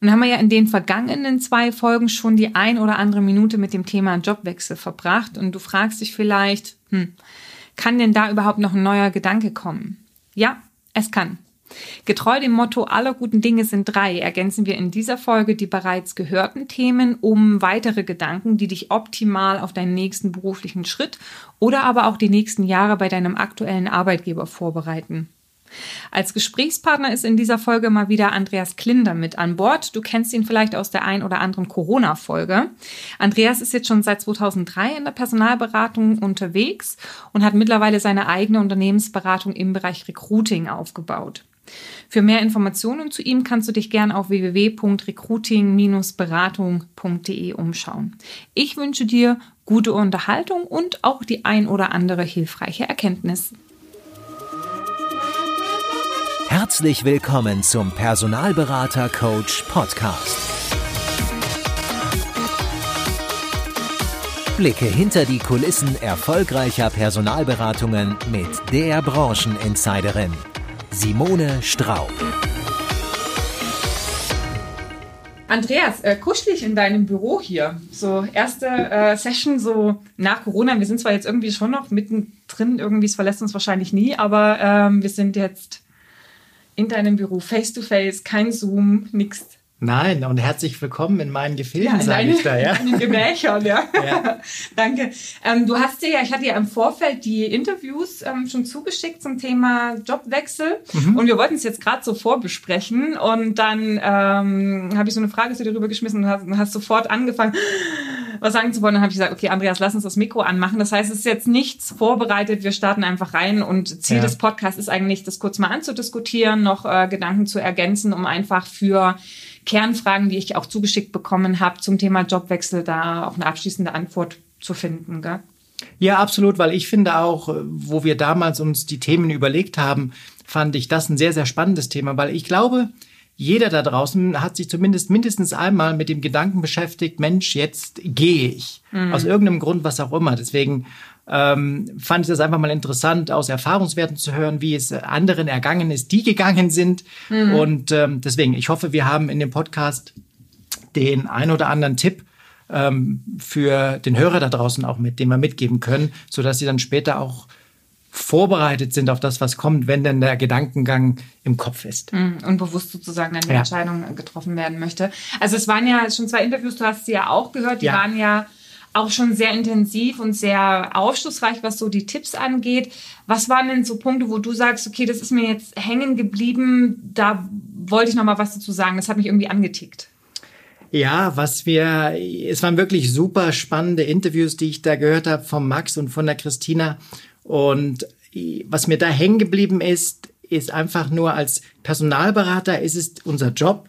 Nun haben wir ja in den vergangenen zwei Folgen schon die ein oder andere Minute mit dem Thema Jobwechsel verbracht und du fragst dich vielleicht, hm, kann denn da überhaupt noch ein neuer Gedanke kommen? Ja, es kann. Getreu dem Motto aller guten Dinge sind drei ergänzen wir in dieser Folge die bereits gehörten Themen um weitere Gedanken, die dich optimal auf deinen nächsten beruflichen Schritt oder aber auch die nächsten Jahre bei deinem aktuellen Arbeitgeber vorbereiten. Als Gesprächspartner ist in dieser Folge mal wieder Andreas Klinder mit an Bord. Du kennst ihn vielleicht aus der ein oder anderen Corona-Folge. Andreas ist jetzt schon seit 2003 in der Personalberatung unterwegs und hat mittlerweile seine eigene Unternehmensberatung im Bereich Recruiting aufgebaut. Für mehr Informationen zu ihm kannst du dich gern auf www.recruiting-beratung.de umschauen. Ich wünsche dir gute Unterhaltung und auch die ein oder andere hilfreiche Erkenntnis. Herzlich willkommen zum Personalberater Coach Podcast. Blicke hinter die Kulissen erfolgreicher Personalberatungen mit der Brancheninsiderin Simone Straub. Andreas, äh, kuschelig in deinem Büro hier. So erste äh, Session so nach Corona. Wir sind zwar jetzt irgendwie schon noch mittendrin, irgendwie es verlässt uns wahrscheinlich nie, aber ähm, wir sind jetzt in deinem Büro, face to face, kein Zoom, nichts. Nein, und herzlich willkommen in meinen Gefilden, ja, sage ich da, ja. In den Gemächern, ja. ja. Danke. Ähm, du hast dir ja, ich hatte ja im Vorfeld die Interviews ähm, schon zugeschickt zum Thema Jobwechsel mhm. und wir wollten es jetzt gerade so vorbesprechen und dann ähm, habe ich so eine Frage zu dir rüber geschmissen und hast, hast sofort angefangen, was sagen zu wollen. Dann habe ich gesagt, okay, Andreas, lass uns das Mikro anmachen. Das heißt, es ist jetzt nichts vorbereitet, wir starten einfach rein und Ziel ja. des Podcasts ist eigentlich, das kurz mal anzudiskutieren, noch äh, Gedanken zu ergänzen, um einfach für Kernfragen, die ich auch zugeschickt bekommen habe zum Thema Jobwechsel, da auch eine abschließende Antwort zu finden. Gell? Ja, absolut, weil ich finde auch, wo wir damals uns die Themen überlegt haben, fand ich das ein sehr, sehr spannendes Thema, weil ich glaube, jeder da draußen hat sich zumindest mindestens einmal mit dem Gedanken beschäftigt, Mensch, jetzt gehe ich. Mhm. Aus irgendeinem Grund, was auch immer. Deswegen ähm, fand ich das einfach mal interessant, aus Erfahrungswerten zu hören, wie es anderen ergangen ist, die gegangen sind. Mhm. Und ähm, deswegen, ich hoffe, wir haben in dem Podcast den ein oder anderen Tipp ähm, für den Hörer da draußen auch mit, den wir mitgeben können, sodass sie dann später auch vorbereitet sind auf das, was kommt, wenn denn der Gedankengang im Kopf ist. Mhm. Und bewusst sozusagen eine ja. Entscheidung getroffen werden möchte. Also es waren ja schon zwei Interviews, du hast sie ja auch gehört, die ja. waren ja auch schon sehr intensiv und sehr aufschlussreich, was so die Tipps angeht. Was waren denn so Punkte, wo du sagst, okay, das ist mir jetzt hängen geblieben, da wollte ich noch mal was dazu sagen, das hat mich irgendwie angetickt. Ja, was wir, es waren wirklich super spannende Interviews, die ich da gehört habe von Max und von der Christina. Und was mir da hängen geblieben ist, ist einfach nur als Personalberater ist es unser Job,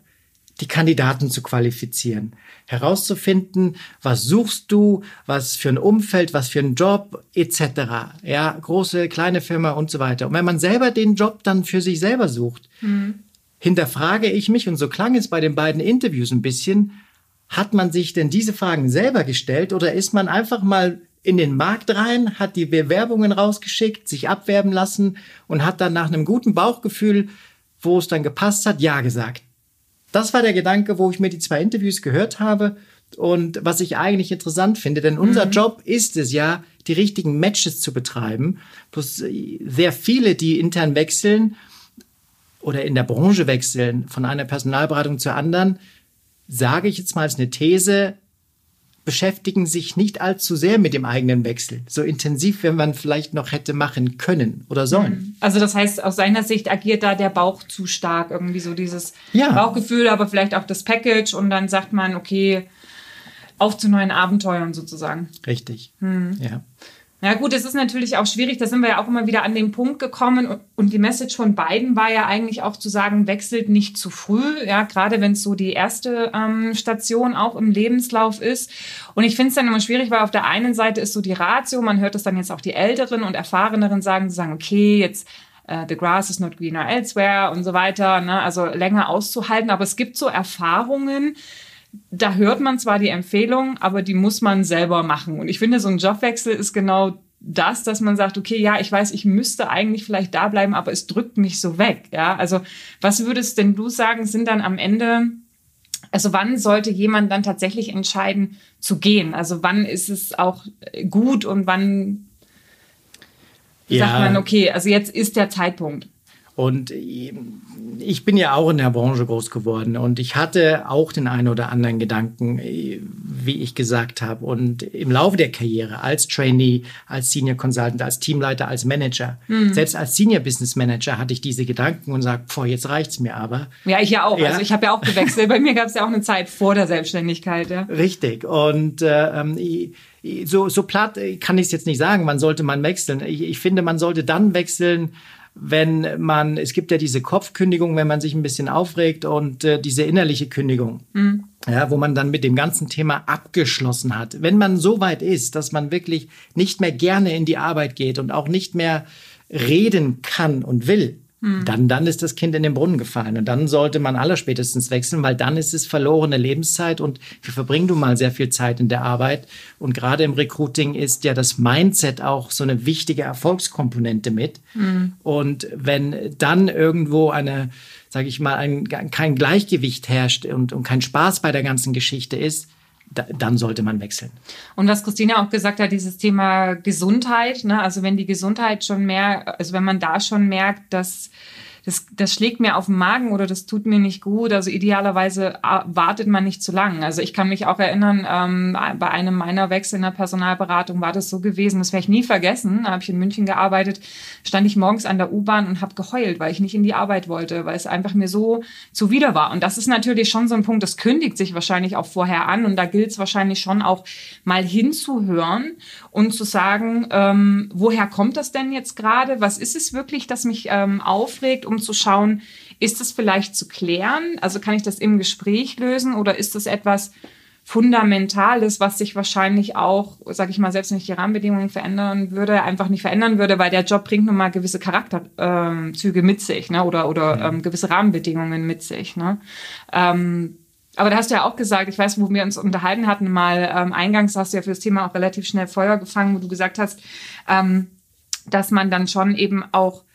die Kandidaten zu qualifizieren herauszufinden, was suchst du, was für ein Umfeld, was für ein Job etc. Ja, große, kleine Firma und so weiter. Und wenn man selber den Job dann für sich selber sucht, mhm. hinterfrage ich mich, und so klang es bei den beiden Interviews ein bisschen, hat man sich denn diese Fragen selber gestellt oder ist man einfach mal in den Markt rein, hat die Bewerbungen rausgeschickt, sich abwerben lassen und hat dann nach einem guten Bauchgefühl, wo es dann gepasst hat, Ja gesagt. Das war der Gedanke, wo ich mir die zwei Interviews gehört habe und was ich eigentlich interessant finde, denn unser mhm. Job ist es ja, die richtigen Matches zu betreiben. Plus äh, sehr viele, die intern wechseln oder in der Branche wechseln von einer Personalberatung zur anderen, sage ich jetzt mal als eine These, beschäftigen sich nicht allzu sehr mit dem eigenen Wechsel. So intensiv, wie man vielleicht noch hätte machen können oder sollen. Mhm. Also das heißt, aus seiner Sicht agiert da der Bauch zu stark, irgendwie so dieses ja. Bauchgefühl, aber vielleicht auch das Package und dann sagt man, okay, auf zu neuen Abenteuern sozusagen. Richtig. Mhm. Ja. Ja gut, es ist natürlich auch schwierig, da sind wir ja auch immer wieder an den Punkt gekommen und, die Message von beiden war ja eigentlich auch zu sagen, wechselt nicht zu früh, ja, gerade wenn es so die erste ähm, Station auch im Lebenslauf ist. Und ich finde es dann immer schwierig, weil auf der einen Seite ist so die Ratio, man hört es dann jetzt auch die Älteren und Erfahreneren sagen, die sagen, okay, jetzt uh, the grass is not greener elsewhere und so weiter, ne? also länger auszuhalten, aber es gibt so Erfahrungen, da hört man zwar die Empfehlung, aber die muss man selber machen. Und ich finde, so ein Jobwechsel ist genau das, dass man sagt, okay, ja, ich weiß, ich müsste eigentlich vielleicht da bleiben, aber es drückt mich so weg. Ja, also was würdest denn du sagen, sind dann am Ende Also wann sollte jemand dann tatsächlich entscheiden zu gehen? Also wann ist es auch gut und wann ja. sagt man, okay, also jetzt ist der Zeitpunkt. Und ich bin ja auch in der Branche groß geworden und ich hatte auch den einen oder anderen Gedanken, wie ich gesagt habe. Und im Laufe der Karriere als Trainee, als Senior Consultant, als Teamleiter, als Manager, mhm. selbst als Senior Business Manager hatte ich diese Gedanken und sagte, boah, jetzt reicht's mir aber. Ja, ich ja auch. Ja. Also ich habe ja auch gewechselt. Bei mir gab es ja auch eine Zeit vor der Selbstständigkeit. Ja. Richtig. Und äh, ähm, so, so platt kann ich es jetzt nicht sagen, man sollte man wechseln. Ich, ich finde, man sollte dann wechseln, wenn man, es gibt ja diese Kopfkündigung, wenn man sich ein bisschen aufregt und äh, diese innerliche Kündigung, mhm. ja, wo man dann mit dem ganzen Thema abgeschlossen hat. Wenn man so weit ist, dass man wirklich nicht mehr gerne in die Arbeit geht und auch nicht mehr reden kann und will, hm. Dann, dann ist das Kind in den Brunnen gefallen. Und dann sollte man allerspätestens wechseln, weil dann ist es verlorene Lebenszeit und wir verbringen nun mal sehr viel Zeit in der Arbeit. Und gerade im Recruiting ist ja das Mindset auch so eine wichtige Erfolgskomponente mit. Mhm. Und wenn dann irgendwo eine, sage ich mal, ein, kein Gleichgewicht herrscht und, und kein Spaß bei der ganzen Geschichte ist, da, dann sollte man wechseln. Und was Christina auch gesagt hat, dieses Thema Gesundheit, ne? also wenn die Gesundheit schon mehr, also wenn man da schon merkt, dass das, das schlägt mir auf den Magen oder das tut mir nicht gut. Also idealerweise äh, wartet man nicht zu lang. Also ich kann mich auch erinnern, ähm, bei einem meiner Wechsel in der Personalberatung war das so gewesen, das werde ich nie vergessen. Da habe ich in München gearbeitet, stand ich morgens an der U-Bahn und habe geheult, weil ich nicht in die Arbeit wollte, weil es einfach mir so zuwider war. Und das ist natürlich schon so ein Punkt, das kündigt sich wahrscheinlich auch vorher an und da gilt es wahrscheinlich schon auch mal hinzuhören und zu sagen, ähm, woher kommt das denn jetzt gerade? Was ist es wirklich, das mich ähm, aufregt, um zu schauen, ist das vielleicht zu klären? Also kann ich das im Gespräch lösen oder ist das etwas Fundamentales, was sich wahrscheinlich auch, sage ich mal, selbst wenn ich die Rahmenbedingungen verändern würde, einfach nicht verändern würde, weil der Job bringt nun mal gewisse Charakterzüge mit sich, ne? Oder oder ähm, gewisse Rahmenbedingungen mit sich. Ne? Ähm, aber da hast du ja auch gesagt, ich weiß, wo wir uns unterhalten hatten, mal ähm, eingangs hast du ja für das Thema auch relativ schnell Feuer gefangen, wo du gesagt hast, ähm, dass man dann schon eben auch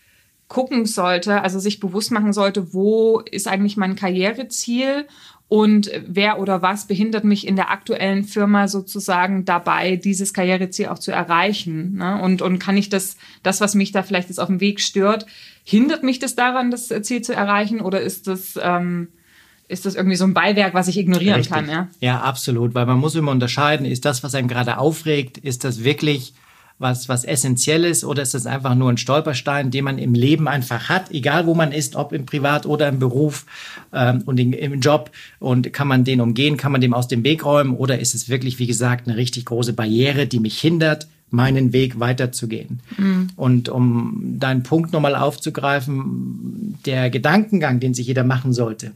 gucken sollte, also sich bewusst machen sollte, wo ist eigentlich mein Karriereziel und wer oder was behindert mich in der aktuellen Firma sozusagen dabei, dieses Karriereziel auch zu erreichen. Ne? Und, und kann ich das, das, was mich da vielleicht jetzt auf dem Weg stört, hindert mich das daran, das Ziel zu erreichen oder ist das... Ähm, ist das irgendwie so ein Beiwerk, was ich ignorieren Richtig. kann. Ja? ja, absolut, weil man muss immer unterscheiden, ist das, was einem gerade aufregt, ist das wirklich was, was essentiell ist oder ist das einfach nur ein Stolperstein, den man im Leben einfach hat, egal wo man ist, ob im Privat oder im Beruf ähm, und in, im Job und kann man den umgehen, kann man dem aus dem Weg räumen oder ist es wirklich, wie gesagt, eine richtig große Barriere, die mich hindert, meinen Weg weiterzugehen. Mhm. Und um deinen Punkt nochmal aufzugreifen, der Gedankengang, den sich jeder machen sollte,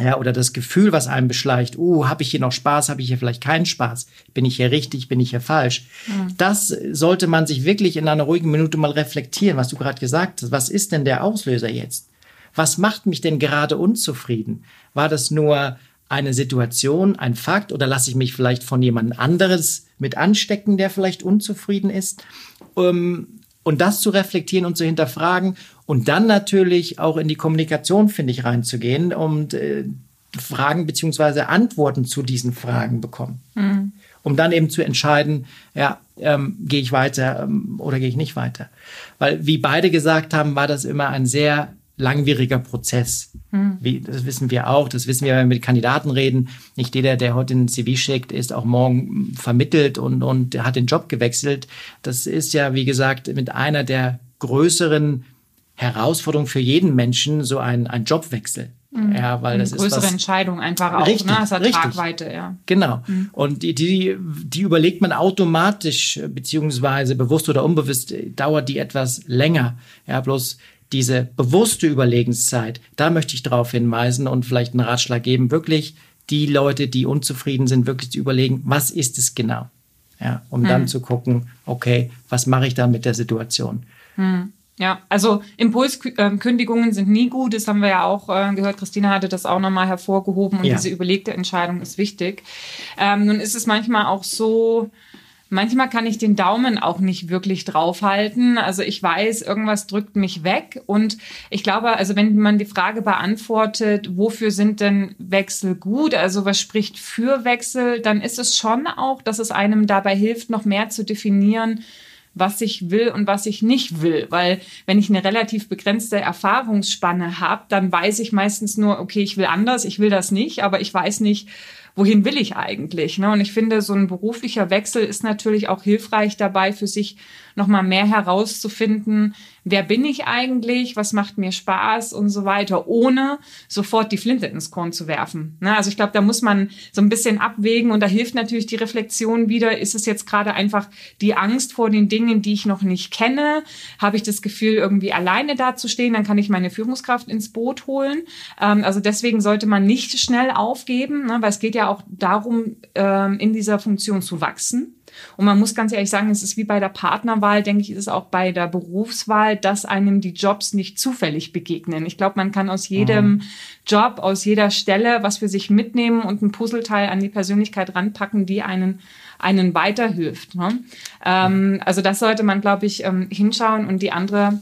ja, oder das Gefühl, was einem beschleicht, uh, habe ich hier noch Spaß, habe ich hier vielleicht keinen Spaß, bin ich hier richtig, bin ich hier falsch. Mhm. Das sollte man sich wirklich in einer ruhigen Minute mal reflektieren, was du gerade gesagt hast. Was ist denn der Auslöser jetzt? Was macht mich denn gerade unzufrieden? War das nur eine Situation, ein Fakt oder lasse ich mich vielleicht von jemand anderes mit anstecken, der vielleicht unzufrieden ist? Um, und das zu reflektieren und zu hinterfragen und dann natürlich auch in die Kommunikation, finde ich, reinzugehen und äh, Fragen beziehungsweise Antworten zu diesen Fragen bekommen. Mhm. Um dann eben zu entscheiden, ja, ähm, gehe ich weiter ähm, oder gehe ich nicht weiter. Weil, wie beide gesagt haben, war das immer ein sehr langwieriger Prozess. Mhm. Wie, das wissen wir auch, das wissen wir, wenn wir mit Kandidaten reden. Nicht jeder, der heute ein CV schickt, ist auch morgen vermittelt und, und hat den Job gewechselt. Das ist ja, wie gesagt, mit einer der größeren Herausforderungen für jeden Menschen, so ein, ein Jobwechsel. Mhm. Ja, weil das Eine größere ist größere Entscheidung einfach auch, richtig, ne? Das hat richtig. Tragweite, ja. Genau. Mhm. Und die, die, die überlegt man automatisch, beziehungsweise bewusst oder unbewusst, dauert die etwas länger. Ja, bloß diese bewusste Überlegenszeit, da möchte ich darauf hinweisen und vielleicht einen Ratschlag geben, wirklich die Leute, die unzufrieden sind, wirklich zu überlegen, was ist es genau? Ja, um hm. dann zu gucken, okay, was mache ich da mit der Situation? Hm. Ja, also Impulskündigungen sind nie gut. Das haben wir ja auch äh, gehört. Christina hatte das auch nochmal hervorgehoben und ja. diese überlegte Entscheidung ist wichtig. Ähm, nun ist es manchmal auch so, Manchmal kann ich den Daumen auch nicht wirklich draufhalten. Also ich weiß, irgendwas drückt mich weg. Und ich glaube, also wenn man die Frage beantwortet, wofür sind denn Wechsel gut? Also was spricht für Wechsel? Dann ist es schon auch, dass es einem dabei hilft, noch mehr zu definieren, was ich will und was ich nicht will. Weil wenn ich eine relativ begrenzte Erfahrungsspanne habe, dann weiß ich meistens nur, okay, ich will anders, ich will das nicht, aber ich weiß nicht, wohin will ich eigentlich? Ne? Und ich finde, so ein beruflicher Wechsel ist natürlich auch hilfreich dabei, für sich nochmal mehr herauszufinden, wer bin ich eigentlich, was macht mir Spaß und so weiter, ohne sofort die Flinte ins Korn zu werfen. Ne? Also ich glaube, da muss man so ein bisschen abwägen und da hilft natürlich die Reflexion wieder, ist es jetzt gerade einfach die Angst vor den Dingen, die ich noch nicht kenne? Habe ich das Gefühl, irgendwie alleine dazustehen? Dann kann ich meine Führungskraft ins Boot holen. Ähm, also deswegen sollte man nicht schnell aufgeben, ne? weil es geht ja auch darum, ähm, in dieser Funktion zu wachsen. Und man muss ganz ehrlich sagen, es ist wie bei der Partnerwahl, denke ich, ist es auch bei der Berufswahl, dass einem die Jobs nicht zufällig begegnen. Ich glaube, man kann aus jedem mhm. Job, aus jeder Stelle was für sich mitnehmen und ein Puzzleteil an die Persönlichkeit ranpacken, die einen einen weiterhilft. Ne? Ähm, also das sollte man, glaube ich, ähm, hinschauen. Und die andere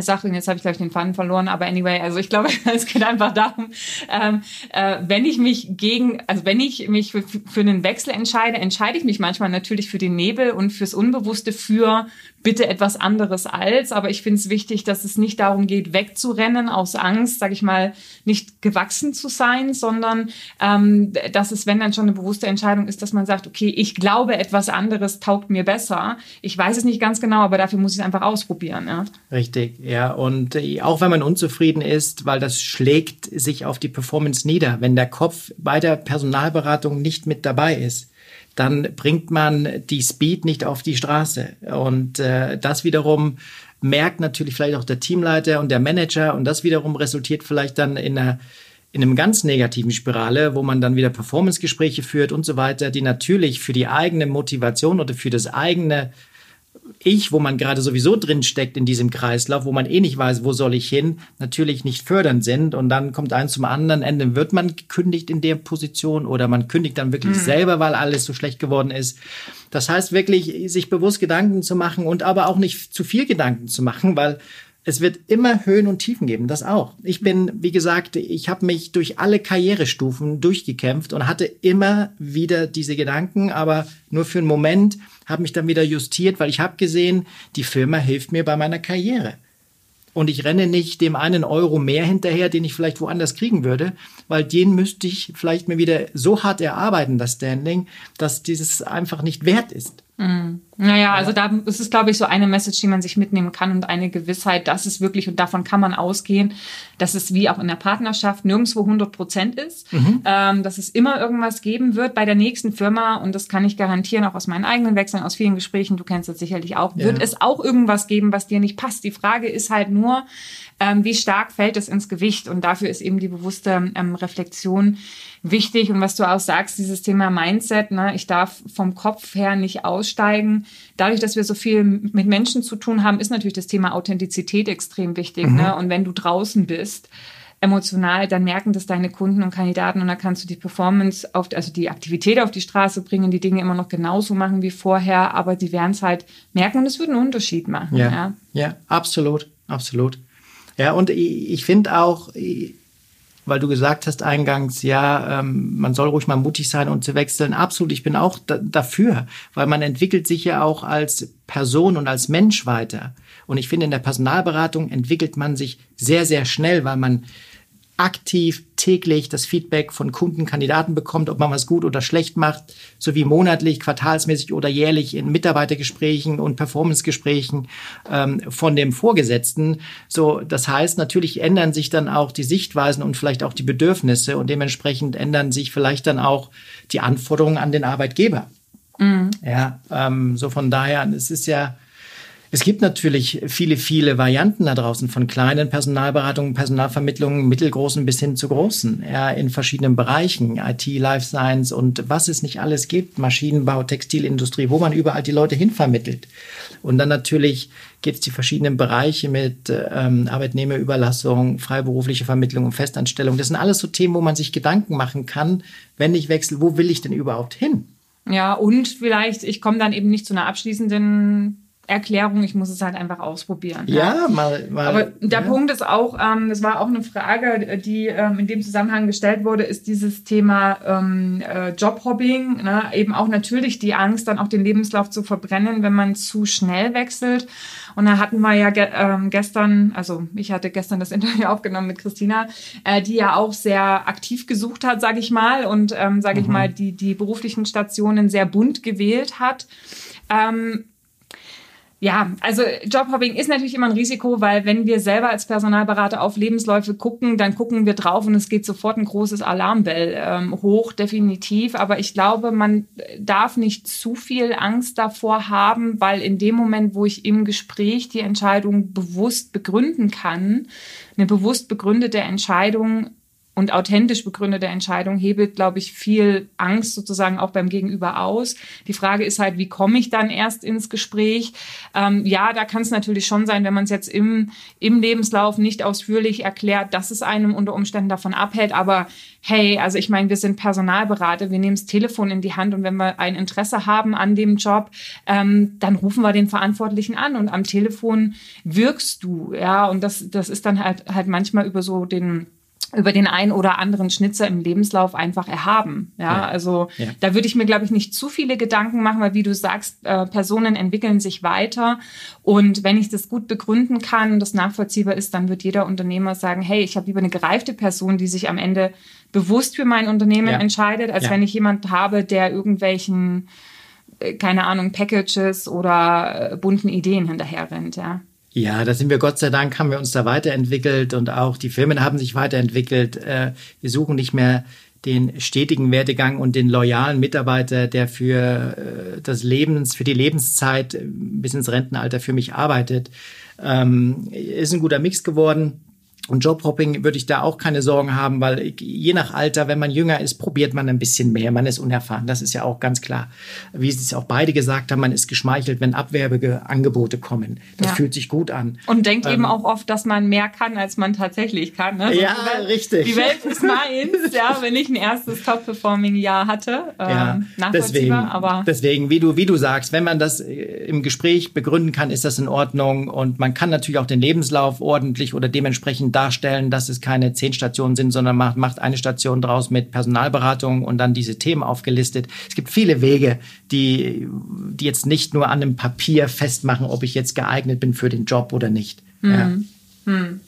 Sache, und jetzt habe ich gleich den Faden verloren, aber anyway, also ich glaube, es geht einfach darum, ähm, äh, wenn ich mich gegen, also wenn ich mich für, für einen Wechsel entscheide, entscheide ich mich manchmal natürlich für den Nebel und fürs Unbewusste für bitte etwas anderes als, aber ich finde es wichtig, dass es nicht darum geht, wegzurennen aus Angst, sage ich mal, nicht gewachsen zu sein, sondern ähm, dass es, wenn dann schon eine bewusste Entscheidung ist, dass man sagt, okay, ich glaube, etwas anderes taugt mir besser. Ich weiß es nicht ganz genau, aber dafür muss ich es einfach ausprobieren. Ja. Richtig, ja. Und äh, auch wenn man unzufrieden ist, weil das schlägt sich auf die Performance nieder, wenn der Kopf bei der Personalberatung nicht mit dabei ist dann bringt man die Speed nicht auf die Straße. Und äh, das wiederum merkt natürlich vielleicht auch der Teamleiter und der Manager und das wiederum resultiert vielleicht dann in einer in einem ganz negativen Spirale, wo man dann wieder Performance-Gespräche führt und so weiter, die natürlich für die eigene Motivation oder für das eigene ich, wo man gerade sowieso drin steckt in diesem Kreislauf, wo man eh nicht weiß, wo soll ich hin, natürlich nicht fördernd sind. Und dann kommt eins zum anderen Ende, wird man gekündigt in der Position oder man kündigt dann wirklich mhm. selber, weil alles so schlecht geworden ist. Das heißt wirklich, sich bewusst Gedanken zu machen und aber auch nicht zu viel Gedanken zu machen, weil es wird immer Höhen und Tiefen geben, das auch. Ich bin, wie gesagt, ich habe mich durch alle Karrierestufen durchgekämpft und hatte immer wieder diese Gedanken, aber nur für einen Moment habe mich dann wieder justiert, weil ich habe gesehen, die Firma hilft mir bei meiner Karriere. Und ich renne nicht dem einen Euro mehr hinterher, den ich vielleicht woanders kriegen würde, weil den müsste ich vielleicht mir wieder so hart erarbeiten, das Standing, dass dieses einfach nicht wert ist. Mhm. Naja, also da ist es, glaube ich, so eine Message, die man sich mitnehmen kann und eine Gewissheit, dass es wirklich, und davon kann man ausgehen, dass es wie auch in der Partnerschaft nirgendwo 100 Prozent ist, mhm. ähm, dass es immer irgendwas geben wird bei der nächsten Firma und das kann ich garantieren, auch aus meinen eigenen Wechseln, aus vielen Gesprächen, du kennst das sicherlich auch, ja. wird es auch irgendwas geben, was dir nicht passt. Die Frage ist halt nur, ähm, wie stark fällt es ins Gewicht und dafür ist eben die bewusste ähm, Reflexion wichtig und was du auch sagst, dieses Thema Mindset, ne, ich darf vom Kopf her nicht aussteigen. Dadurch, dass wir so viel mit Menschen zu tun haben, ist natürlich das Thema Authentizität extrem wichtig. Mhm. Ne? Und wenn du draußen bist, emotional, dann merken das deine Kunden und Kandidaten und dann kannst du die Performance auf, also die Aktivität auf die Straße bringen, die Dinge immer noch genauso machen wie vorher, aber die werden es halt merken und es wird einen Unterschied machen. Ja, ja, ja absolut, absolut. Ja, und ich, ich finde auch, weil du gesagt hast eingangs, ja, ähm, man soll ruhig mal mutig sein und zu wechseln. Absolut, ich bin auch da, dafür, weil man entwickelt sich ja auch als Person und als Mensch weiter. Und ich finde, in der Personalberatung entwickelt man sich sehr, sehr schnell, weil man aktiv täglich das Feedback von Kunden, Kandidaten bekommt, ob man was gut oder schlecht macht, sowie monatlich, quartalsmäßig oder jährlich in Mitarbeitergesprächen und Performancegesprächen ähm, von dem Vorgesetzten. So, das heißt, natürlich ändern sich dann auch die Sichtweisen und vielleicht auch die Bedürfnisse und dementsprechend ändern sich vielleicht dann auch die Anforderungen an den Arbeitgeber. Mhm. Ja, ähm, so von daher, es ist ja es gibt natürlich viele, viele Varianten da draußen von kleinen Personalberatungen, Personalvermittlungen, mittelgroßen bis hin zu großen, ja, in verschiedenen Bereichen, IT, Life Science und was es nicht alles gibt, Maschinenbau, Textilindustrie, wo man überall die Leute hinvermittelt. Und dann natürlich gibt es die verschiedenen Bereiche mit ähm, Arbeitnehmerüberlassung, freiberufliche Vermittlung und Festanstellung. Das sind alles so Themen, wo man sich Gedanken machen kann, wenn ich wechsle, wo will ich denn überhaupt hin? Ja, und vielleicht, ich komme dann eben nicht zu einer abschließenden Erklärung, ich muss es halt einfach ausprobieren. Ja, ja. mal, mal. Aber der ja. Punkt ist auch, ähm, das war auch eine Frage, die ähm, in dem Zusammenhang gestellt wurde, ist dieses Thema ähm, äh, Jobhobbing, ne? eben auch natürlich die Angst, dann auch den Lebenslauf zu verbrennen, wenn man zu schnell wechselt. Und da hatten wir ja ge ähm, gestern, also ich hatte gestern das Interview aufgenommen mit Christina, äh, die ja auch sehr aktiv gesucht hat, sage ich mal, und ähm, sage mhm. ich mal, die, die beruflichen Stationen sehr bunt gewählt hat. Ähm, ja, also Jobhopping ist natürlich immer ein Risiko, weil wenn wir selber als Personalberater auf Lebensläufe gucken, dann gucken wir drauf und es geht sofort ein großes Alarmbell ähm, hoch, definitiv. Aber ich glaube, man darf nicht zu viel Angst davor haben, weil in dem Moment, wo ich im Gespräch die Entscheidung bewusst begründen kann, eine bewusst begründete Entscheidung und authentisch begründete Entscheidung hebelt, glaube ich, viel Angst sozusagen auch beim Gegenüber aus. Die Frage ist halt, wie komme ich dann erst ins Gespräch? Ähm, ja, da kann es natürlich schon sein, wenn man es jetzt im, im Lebenslauf nicht ausführlich erklärt, dass es einem unter Umständen davon abhält. Aber hey, also ich meine, wir sind Personalberater, wir nehmen das Telefon in die Hand und wenn wir ein Interesse haben an dem Job, ähm, dann rufen wir den Verantwortlichen an und am Telefon wirkst du, ja, und das, das ist dann halt, halt manchmal über so den über den einen oder anderen Schnitzer im Lebenslauf einfach erhaben. Ja, ja. also ja. da würde ich mir, glaube ich, nicht zu viele Gedanken machen, weil wie du sagst, äh, Personen entwickeln sich weiter. Und wenn ich das gut begründen kann und das nachvollziehbar ist, dann wird jeder Unternehmer sagen, hey, ich habe lieber eine gereifte Person, die sich am Ende bewusst für mein Unternehmen ja. entscheidet, als wenn ich jemand habe, der irgendwelchen, äh, keine Ahnung, Packages oder äh, bunten Ideen hinterher rennt, ja. Ja, da sind wir Gott sei Dank, haben wir uns da weiterentwickelt und auch die Firmen haben sich weiterentwickelt. Äh, wir suchen nicht mehr den stetigen Werdegang und den loyalen Mitarbeiter, der für äh, das Lebens, für die Lebenszeit bis ins Rentenalter für mich arbeitet. Ähm, ist ein guter Mix geworden. Und Jobhopping würde ich da auch keine Sorgen haben, weil je nach Alter, wenn man jünger ist, probiert man ein bisschen mehr. Man ist unerfahren. Das ist ja auch ganz klar. Wie Sie es auch beide gesagt haben, man ist geschmeichelt, wenn abwerbige Angebote kommen. Das ja. fühlt sich gut an. Und denkt ähm, eben auch oft, dass man mehr kann, als man tatsächlich kann. Ne? ja, die Welt, richtig. Die Welt ist meins, ja, wenn ich ein erstes Top-Performing-Jahr hatte. Ähm, ja, deswegen, aber deswegen, wie du, wie du sagst, wenn man das äh, im Gespräch begründen kann, ist das in Ordnung. Und man kann natürlich auch den Lebenslauf ordentlich oder dementsprechend darstellen, dass es keine zehn Stationen sind, sondern macht, macht eine Station draus mit Personalberatung und dann diese Themen aufgelistet. Es gibt viele Wege, die, die jetzt nicht nur an einem Papier festmachen, ob ich jetzt geeignet bin für den Job oder nicht. Hm. Ja. Hm.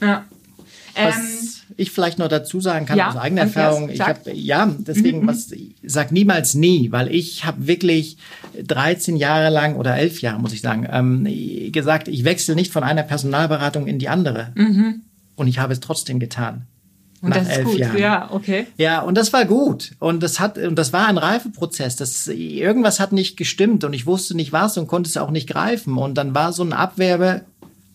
ja. Was ähm, ich vielleicht noch dazu sagen kann ja, aus eigener Erfahrung, ich habe ja deswegen mhm. was sag niemals nie, weil ich habe wirklich 13 Jahre lang oder 11 Jahre muss ich sagen ähm, gesagt, ich wechsle nicht von einer Personalberatung in die andere. Mhm und ich habe es trotzdem getan. Und nach das ist elf gut. Jahren. Ja, okay. Ja, und das war gut. Und das hat, und das war ein Reifeprozess. Das, irgendwas hat nicht gestimmt und ich wusste nicht was und konnte es auch nicht greifen. Und dann war so ein Abwerbe,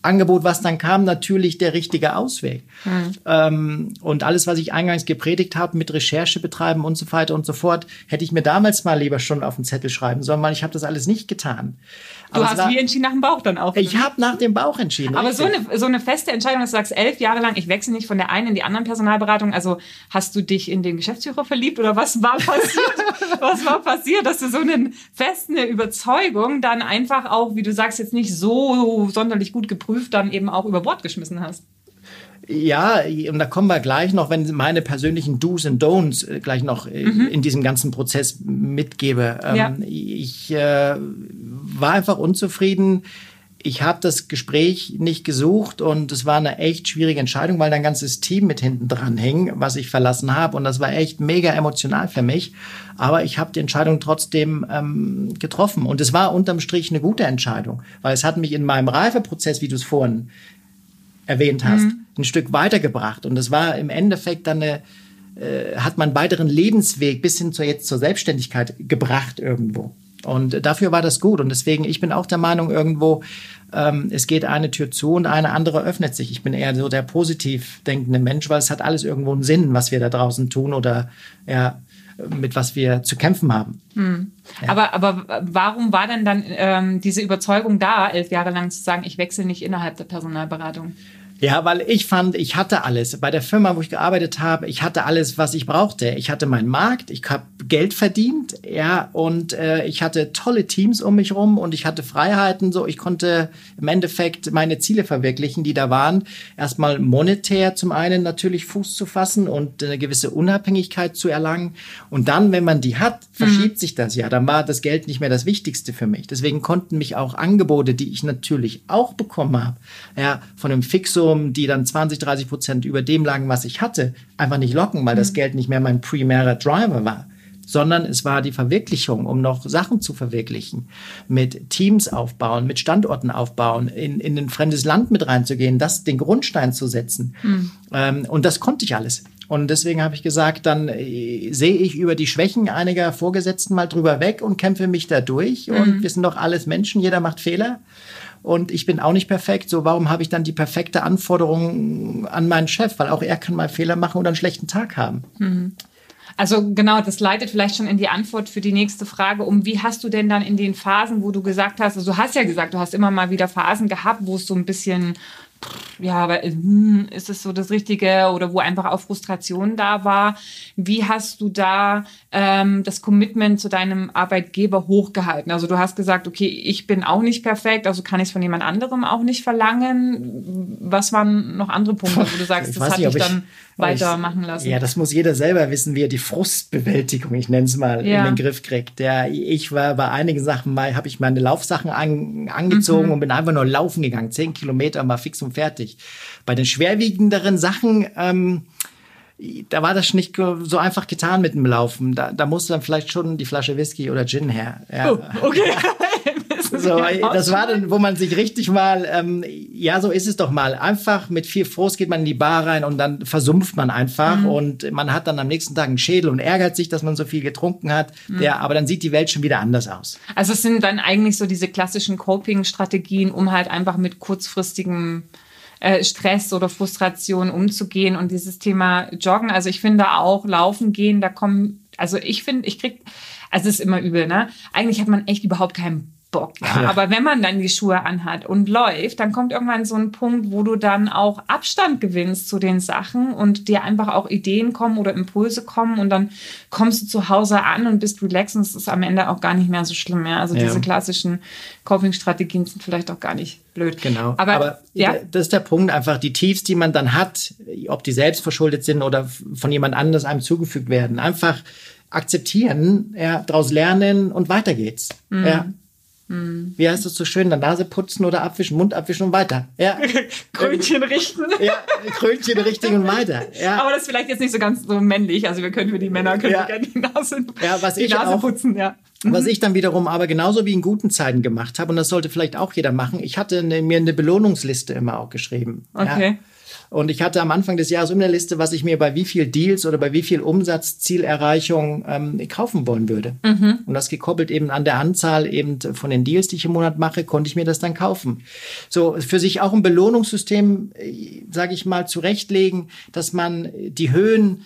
Angebot, was dann kam, natürlich der richtige Ausweg. Mhm. Ähm, und alles, was ich eingangs gepredigt habe, mit Recherche betreiben und so weiter und so fort, hätte ich mir damals mal lieber schon auf den Zettel schreiben sollen, weil ich habe das alles nicht getan. Du hast war, wie entschieden nach dem Bauch dann auch. Ich habe nach dem Bauch entschieden. Aber so eine, so eine feste Entscheidung, dass du sagst, elf Jahre lang, ich wechsle nicht von der einen in die anderen Personalberatung. Also hast du dich in den Geschäftsführer verliebt oder was war passiert? was war passiert, dass du so eine feste Überzeugung dann einfach auch, wie du sagst, jetzt nicht so sonderlich gut geprüft, dann eben auch über Bord geschmissen hast? Ja, und da kommen wir gleich noch, wenn meine persönlichen Do's und Don'ts äh, gleich noch äh, mhm. in diesem ganzen Prozess mitgebe. Ähm, ja. Ich äh, war einfach unzufrieden. Ich habe das Gespräch nicht gesucht und es war eine echt schwierige Entscheidung, weil ein ganzes Team mit hinten dran hing, was ich verlassen habe. Und das war echt mega emotional für mich. Aber ich habe die Entscheidung trotzdem ähm, getroffen. Und es war unterm Strich eine gute Entscheidung, weil es hat mich in meinem Reifeprozess, wie du es vorhin erwähnt hast, mhm. ein Stück weitergebracht. Und das war im Endeffekt dann eine, äh, hat man einen weiteren Lebensweg bis hin zur jetzt zur Selbstständigkeit gebracht irgendwo. Und dafür war das gut. Und deswegen, ich bin auch der Meinung irgendwo, ähm, es geht eine Tür zu und eine andere öffnet sich. Ich bin eher so der positiv denkende Mensch, weil es hat alles irgendwo einen Sinn, was wir da draußen tun oder ja, mit was wir zu kämpfen haben. Hm. Ja. Aber, aber warum war denn dann ähm, diese Überzeugung da, elf Jahre lang zu sagen, ich wechsle nicht innerhalb der Personalberatung? Ja, weil ich fand, ich hatte alles. Bei der Firma, wo ich gearbeitet habe, ich hatte alles, was ich brauchte. Ich hatte meinen Markt, ich habe Geld verdient, ja, und äh, ich hatte tolle Teams um mich rum und ich hatte Freiheiten, so ich konnte im Endeffekt meine Ziele verwirklichen, die da waren. Erstmal monetär zum einen natürlich Fuß zu fassen und eine gewisse Unabhängigkeit zu erlangen. Und dann, wenn man die hat, verschiebt mhm. sich das ja. Dann war das Geld nicht mehr das Wichtigste für mich. Deswegen konnten mich auch Angebote, die ich natürlich auch bekommen habe, ja, von einem Fixum, die dann 20, 30 Prozent über dem lagen, was ich hatte, einfach nicht locken, weil mhm. das Geld nicht mehr mein primärer Driver war sondern es war die Verwirklichung, um noch Sachen zu verwirklichen, mit Teams aufbauen, mit Standorten aufbauen, in, in ein fremdes Land mit reinzugehen, das den Grundstein zu setzen. Mhm. Ähm, und das konnte ich alles. Und deswegen habe ich gesagt, dann äh, sehe ich über die Schwächen einiger Vorgesetzten mal drüber weg und kämpfe mich da durch. Mhm. Und wir sind doch alles Menschen, jeder macht Fehler. Und ich bin auch nicht perfekt. So, warum habe ich dann die perfekte Anforderung an meinen Chef? Weil auch er kann mal Fehler machen oder einen schlechten Tag haben. Mhm. Also genau, das leitet vielleicht schon in die Antwort für die nächste Frage um. Wie hast du denn dann in den Phasen, wo du gesagt hast, also du hast ja gesagt, du hast immer mal wieder Phasen gehabt, wo es so ein bisschen ja, aber hm, ist es so das Richtige oder wo einfach auch Frustration da war? Wie hast du da ähm, das Commitment zu deinem Arbeitgeber hochgehalten? Also du hast gesagt, okay, ich bin auch nicht perfekt, also kann ich es von jemand anderem auch nicht verlangen. Was waren noch andere Punkte, wo du sagst, das hat dich dann weitermachen lassen? Ja, das muss jeder selber wissen, wie er die Frustbewältigung, ich nenne es mal, ja. in den Griff kriegt. Ja, ich war bei einigen Sachen mal, habe ich meine Laufsachen an, angezogen mhm. und bin einfach nur laufen gegangen, zehn Kilometer mal fix und fertig. Bei den schwerwiegenderen Sachen, ähm, da war das nicht so einfach getan mit dem Laufen. Da, da musste dann vielleicht schon die Flasche Whisky oder Gin her. Ja. Oh, okay. so, das war dann, wo man sich richtig mal, ähm, ja, so ist es doch mal. Einfach mit viel Frust geht man in die Bar rein und dann versumpft man einfach mhm. und man hat dann am nächsten Tag einen Schädel und ärgert sich, dass man so viel getrunken hat. Mhm. Ja, aber dann sieht die Welt schon wieder anders aus. Also es sind dann eigentlich so diese klassischen Coping-Strategien, um halt einfach mit kurzfristigen äh, Stress oder Frustration umzugehen und dieses Thema Joggen. Also ich finde auch Laufen gehen, da kommen, also ich finde, ich krieg, also es ist immer übel, ne? Eigentlich hat man echt überhaupt keinen Bock. Ja. Aber wenn man dann die Schuhe anhat und läuft, dann kommt irgendwann so ein Punkt, wo du dann auch Abstand gewinnst zu den Sachen und dir einfach auch Ideen kommen oder Impulse kommen und dann kommst du zu Hause an und bist relaxed und es ist am Ende auch gar nicht mehr so schlimm mehr. Also ja. diese klassischen Coping-Strategien sind vielleicht auch gar nicht blöd. Genau. Aber, Aber ja. das ist der Punkt einfach, die Tiefs, die man dann hat, ob die selbst verschuldet sind oder von jemand anders einem zugefügt werden, einfach akzeptieren, ja, daraus lernen und weiter geht's. Mhm. Ja. Wie heißt das so schön? Dann Nase putzen oder abwischen, Mund abwischen und weiter. Ja. Krönchen richten. Ja, Krönchen richten und weiter. Ja. Aber das ist vielleicht jetzt nicht so ganz so männlich. Also wir können für die Männer können ja. gerne die Nase, ja, was die ich Nase auch, putzen. Ja. Was mhm. ich dann wiederum aber genauso wie in guten Zeiten gemacht habe, und das sollte vielleicht auch jeder machen, ich hatte eine, mir eine Belohnungsliste immer auch geschrieben. Okay. Ja. Und ich hatte am Anfang des Jahres immer eine Liste, was ich mir bei wie viel Deals oder bei wie viel Umsatzzielerreichung ähm, kaufen wollen würde. Mhm. Und das gekoppelt eben an der Anzahl eben von den Deals, die ich im Monat mache, konnte ich mir das dann kaufen. So für sich auch ein Belohnungssystem, äh, sage ich mal, zurechtlegen, dass man die Höhen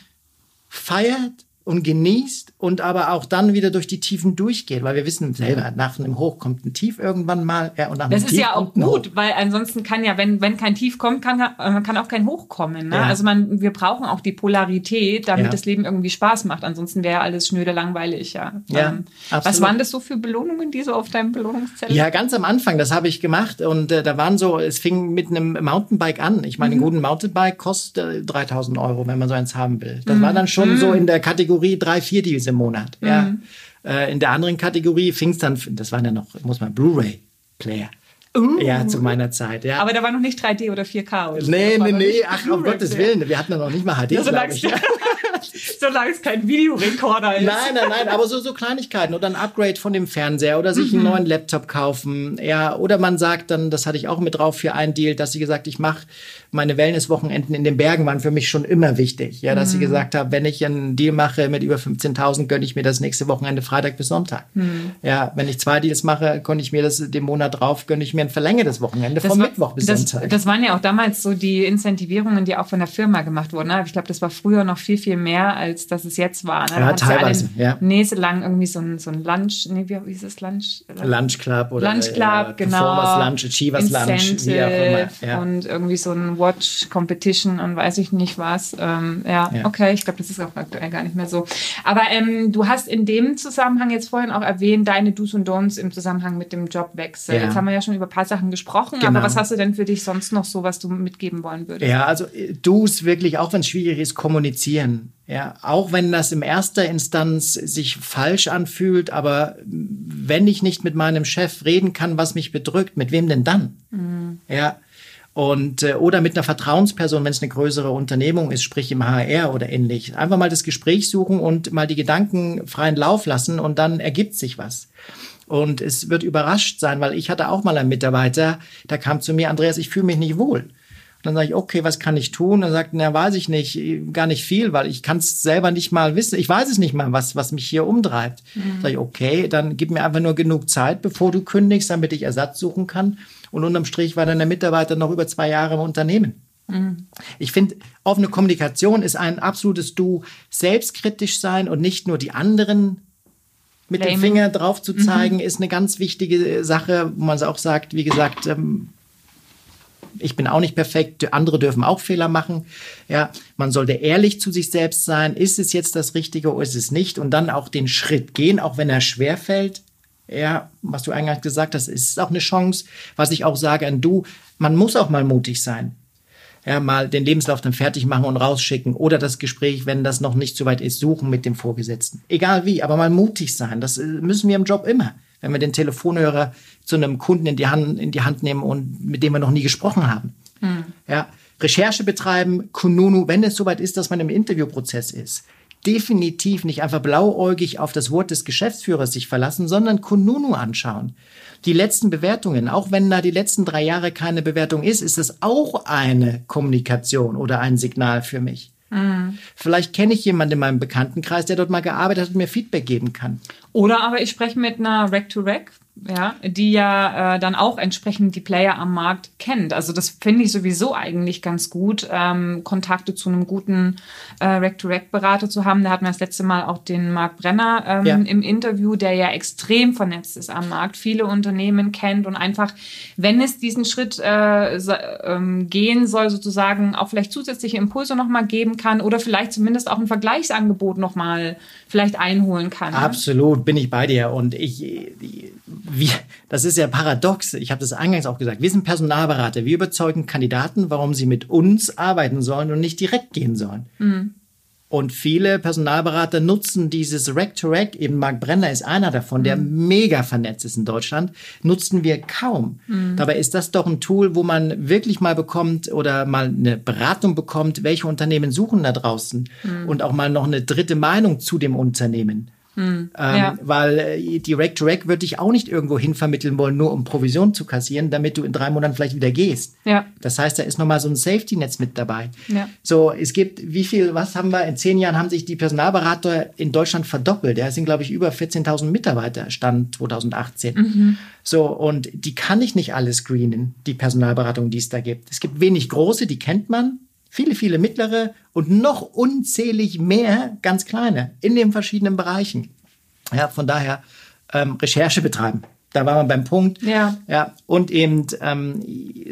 feiert und genießt und aber auch dann wieder durch die Tiefen durchgeht, weil wir wissen selber, nach einem Hoch kommt ein Tief irgendwann mal. Ja, und nach das ist Tief ja auch gut, weil ansonsten kann ja, wenn, wenn kein Tief kommt, kann, äh, kann auch kein Hoch kommen. Ne? Ja. Also man, wir brauchen auch die Polarität, damit ja. das Leben irgendwie Spaß macht. Ansonsten wäre alles schnöde langweilig. Ja. ja ähm, was waren das so für Belohnungen, die so auf deinem Belohnungszettel? Ja, ganz am Anfang, das habe ich gemacht und äh, da waren so, es fing mit einem Mountainbike an. Ich meine, mhm. einen guten Mountainbike kostet 3000 Euro, wenn man so eins haben will. Das mhm. war dann schon mhm. so in der Kategorie Kategorie drei, vier Deals im Monat. Mhm. Ja. Äh, in der anderen Kategorie fing es dann, das waren ja noch, muss man, Blu-ray-Player. Uh. Ja, zu meiner Zeit, ja. Aber da war noch nicht 3D oder 4K. Oder nee, nee, nee, ach, um Gottes Willen, wir hatten ja noch nicht mal HD, ja, glaube ich. Solange es kein Videorekorder ist. Nein, nein, nein, aber so, so Kleinigkeiten oder ein Upgrade von dem Fernseher oder sich mhm. einen neuen Laptop kaufen. Ja, oder man sagt dann, das hatte ich auch mit drauf für einen Deal, dass sie gesagt, ich mache meine Wellnesswochenenden in den Bergen waren für mich schon immer wichtig. Ja, dass mhm. sie gesagt haben, wenn ich einen Deal mache mit über 15.000, gönne ich mir das nächste Wochenende Freitag bis Sonntag. Mhm. Ja, wenn ich zwei Deals mache, konnte ich mir das den Monat drauf, gönne ich mir ein verlängertes Wochenende das vom war, Mittwoch bis das, Sonntag. Das waren ja auch damals so die Incentivierungen, die auch von der Firma gemacht wurden. Ne? Ich glaube, das war früher noch viel, viel mehr als als das es jetzt war. Ne? Ja, teilweise, ja. Näselang irgendwie so ein, so ein Lunch, nee, wie hieß es, Lunch? Lunch Club oder Lunch Club, äh, genau. Performance Lunch, Achievers Lunch, wie auch immer. Ja. Und irgendwie so ein Watch Competition und weiß ich nicht was. Ähm, ja, Ja. okay, ich glaube, das ist auch aktuell gar nicht mehr so. Aber ähm, du hast in dem Zusammenhang jetzt vorhin auch erwähnt, deine Do's und Don'ts im Zusammenhang mit dem Jobwechsel. Ja. Jetzt haben wir ja schon über ein paar Sachen gesprochen, Genau. aber was hast du denn für dich sonst noch so, was du mitgeben wollen würdest? Ja, also äh, du's wirklich, auch wenn es schwierig ist, kommunizieren. Ja, auch wenn das in erster Instanz sich falsch anfühlt, aber wenn ich nicht mit meinem Chef reden kann, was mich bedrückt, mit wem denn dann? Ja. Und, äh, oder mit einer Vertrauensperson, wenn es eine größere Unternehmung ist, sprich im HR oder ähnlich. Einfach mal das Gespräch suchen und mal die Gedanken freien Lauf lassen und dann ergibt sich was. Und es wird überrascht sein, weil ich hatte auch mal einen Mitarbeiter, der kam zu mir, Andreas, ich fühle mich nicht wohl. Dann sage ich, okay, was kann ich tun? Dann sagt, na, weiß ich nicht, gar nicht viel, weil ich kann es selber nicht mal wissen. Ich weiß es nicht mal, was, was mich hier umtreibt. Sag ich, okay, dann gib mir einfach nur genug Zeit, bevor du kündigst, damit ich Ersatz suchen kann. Und unterm Strich war dann der Mitarbeiter noch über zwei Jahre im Unternehmen. Ich finde, offene Kommunikation ist ein absolutes Du, selbstkritisch sein und nicht nur die anderen mit dem Blamen. Finger drauf zu zeigen, ist eine ganz wichtige Sache, wo man auch sagt, wie gesagt, ähm, ich bin auch nicht perfekt, andere dürfen auch Fehler machen. Ja, man sollte ehrlich zu sich selbst sein. Ist es jetzt das Richtige oder ist es nicht? Und dann auch den Schritt gehen, auch wenn er schwer fällt. Ja, was du eingangs gesagt hast, ist auch eine Chance. Was ich auch sage an du, man muss auch mal mutig sein. Ja, mal den Lebenslauf dann fertig machen und rausschicken oder das Gespräch, wenn das noch nicht so weit ist, suchen mit dem Vorgesetzten. Egal wie, aber mal mutig sein. Das äh, müssen wir im Job immer. Wenn wir den Telefonhörer zu einem Kunden in die Hand, in die Hand nehmen und mit dem wir noch nie gesprochen haben. Ja, Recherche betreiben, Kununu, wenn es soweit ist, dass man im Interviewprozess ist. Definitiv nicht einfach blauäugig auf das Wort des Geschäftsführers sich verlassen, sondern Kununu anschauen. Die letzten Bewertungen, auch wenn da die letzten drei Jahre keine Bewertung ist, ist es auch eine Kommunikation oder ein Signal für mich. Vielleicht kenne ich jemanden in meinem Bekanntenkreis, der dort mal gearbeitet hat und mir Feedback geben kann. Oder aber ich spreche mit einer Rack-to-Rack, ja, die ja äh, dann auch entsprechend die Player am Markt kennt. Also das finde ich sowieso eigentlich ganz gut, ähm, Kontakte zu einem guten äh, Rack-to-Rack-Berater zu haben. Da hatten wir das letzte Mal auch den Marc Brenner ähm, Ja. im Interview, der ja extrem vernetzt ist am Markt, viele Unternehmen kennt und einfach, wenn es diesen Schritt äh, so, ähm, gehen soll, sozusagen auch vielleicht zusätzliche Impulse nochmal geben kann oder vielleicht zumindest auch ein Vergleichsangebot nochmal vielleicht einholen kann. Absolut, bin ich bei dir. Und ich, wir, das ist ja paradox. Ich habe das eingangs auch gesagt. Wir sind Personalberater. Wir überzeugen Kandidaten, warum sie mit uns arbeiten sollen und nicht direkt gehen sollen. Und viele Personalberater nutzen dieses Rack-to-Rack, eben Marc Brenner ist einer davon, der mega vernetzt ist in Deutschland, nutzen wir kaum. Dabei ist das doch ein Tool, wo man wirklich mal bekommt oder mal eine Beratung bekommt, welche Unternehmen suchen da draußen und auch mal noch eine dritte Meinung zu dem Unternehmen. Ähm, Ja. Weil äh, die Rack-to-Rack würde ich auch nicht irgendwo hin vermitteln wollen, nur um Provision zu kassieren, damit du in drei Monaten vielleicht wieder gehst. Ja. Das heißt, da ist nochmal so ein Safety-Netz mit dabei. Ja. So, es gibt, wie viel, was haben wir, in zehn Jahren haben sich die Personalberater in Deutschland verdoppelt. Ja, es sind, glaube ich, über 14.000 Mitarbeiter, Stand 2018. So, und die kann ich nicht alle screenen, die Personalberatung, die es da gibt. Es gibt wenig große, die kennt man, viele, viele mittlere und noch unzählig mehr ganz kleine in den verschiedenen Bereichen. Ja, von daher ähm, Recherche betreiben. Da war man beim Punkt. Ja. Ja, und eben ähm,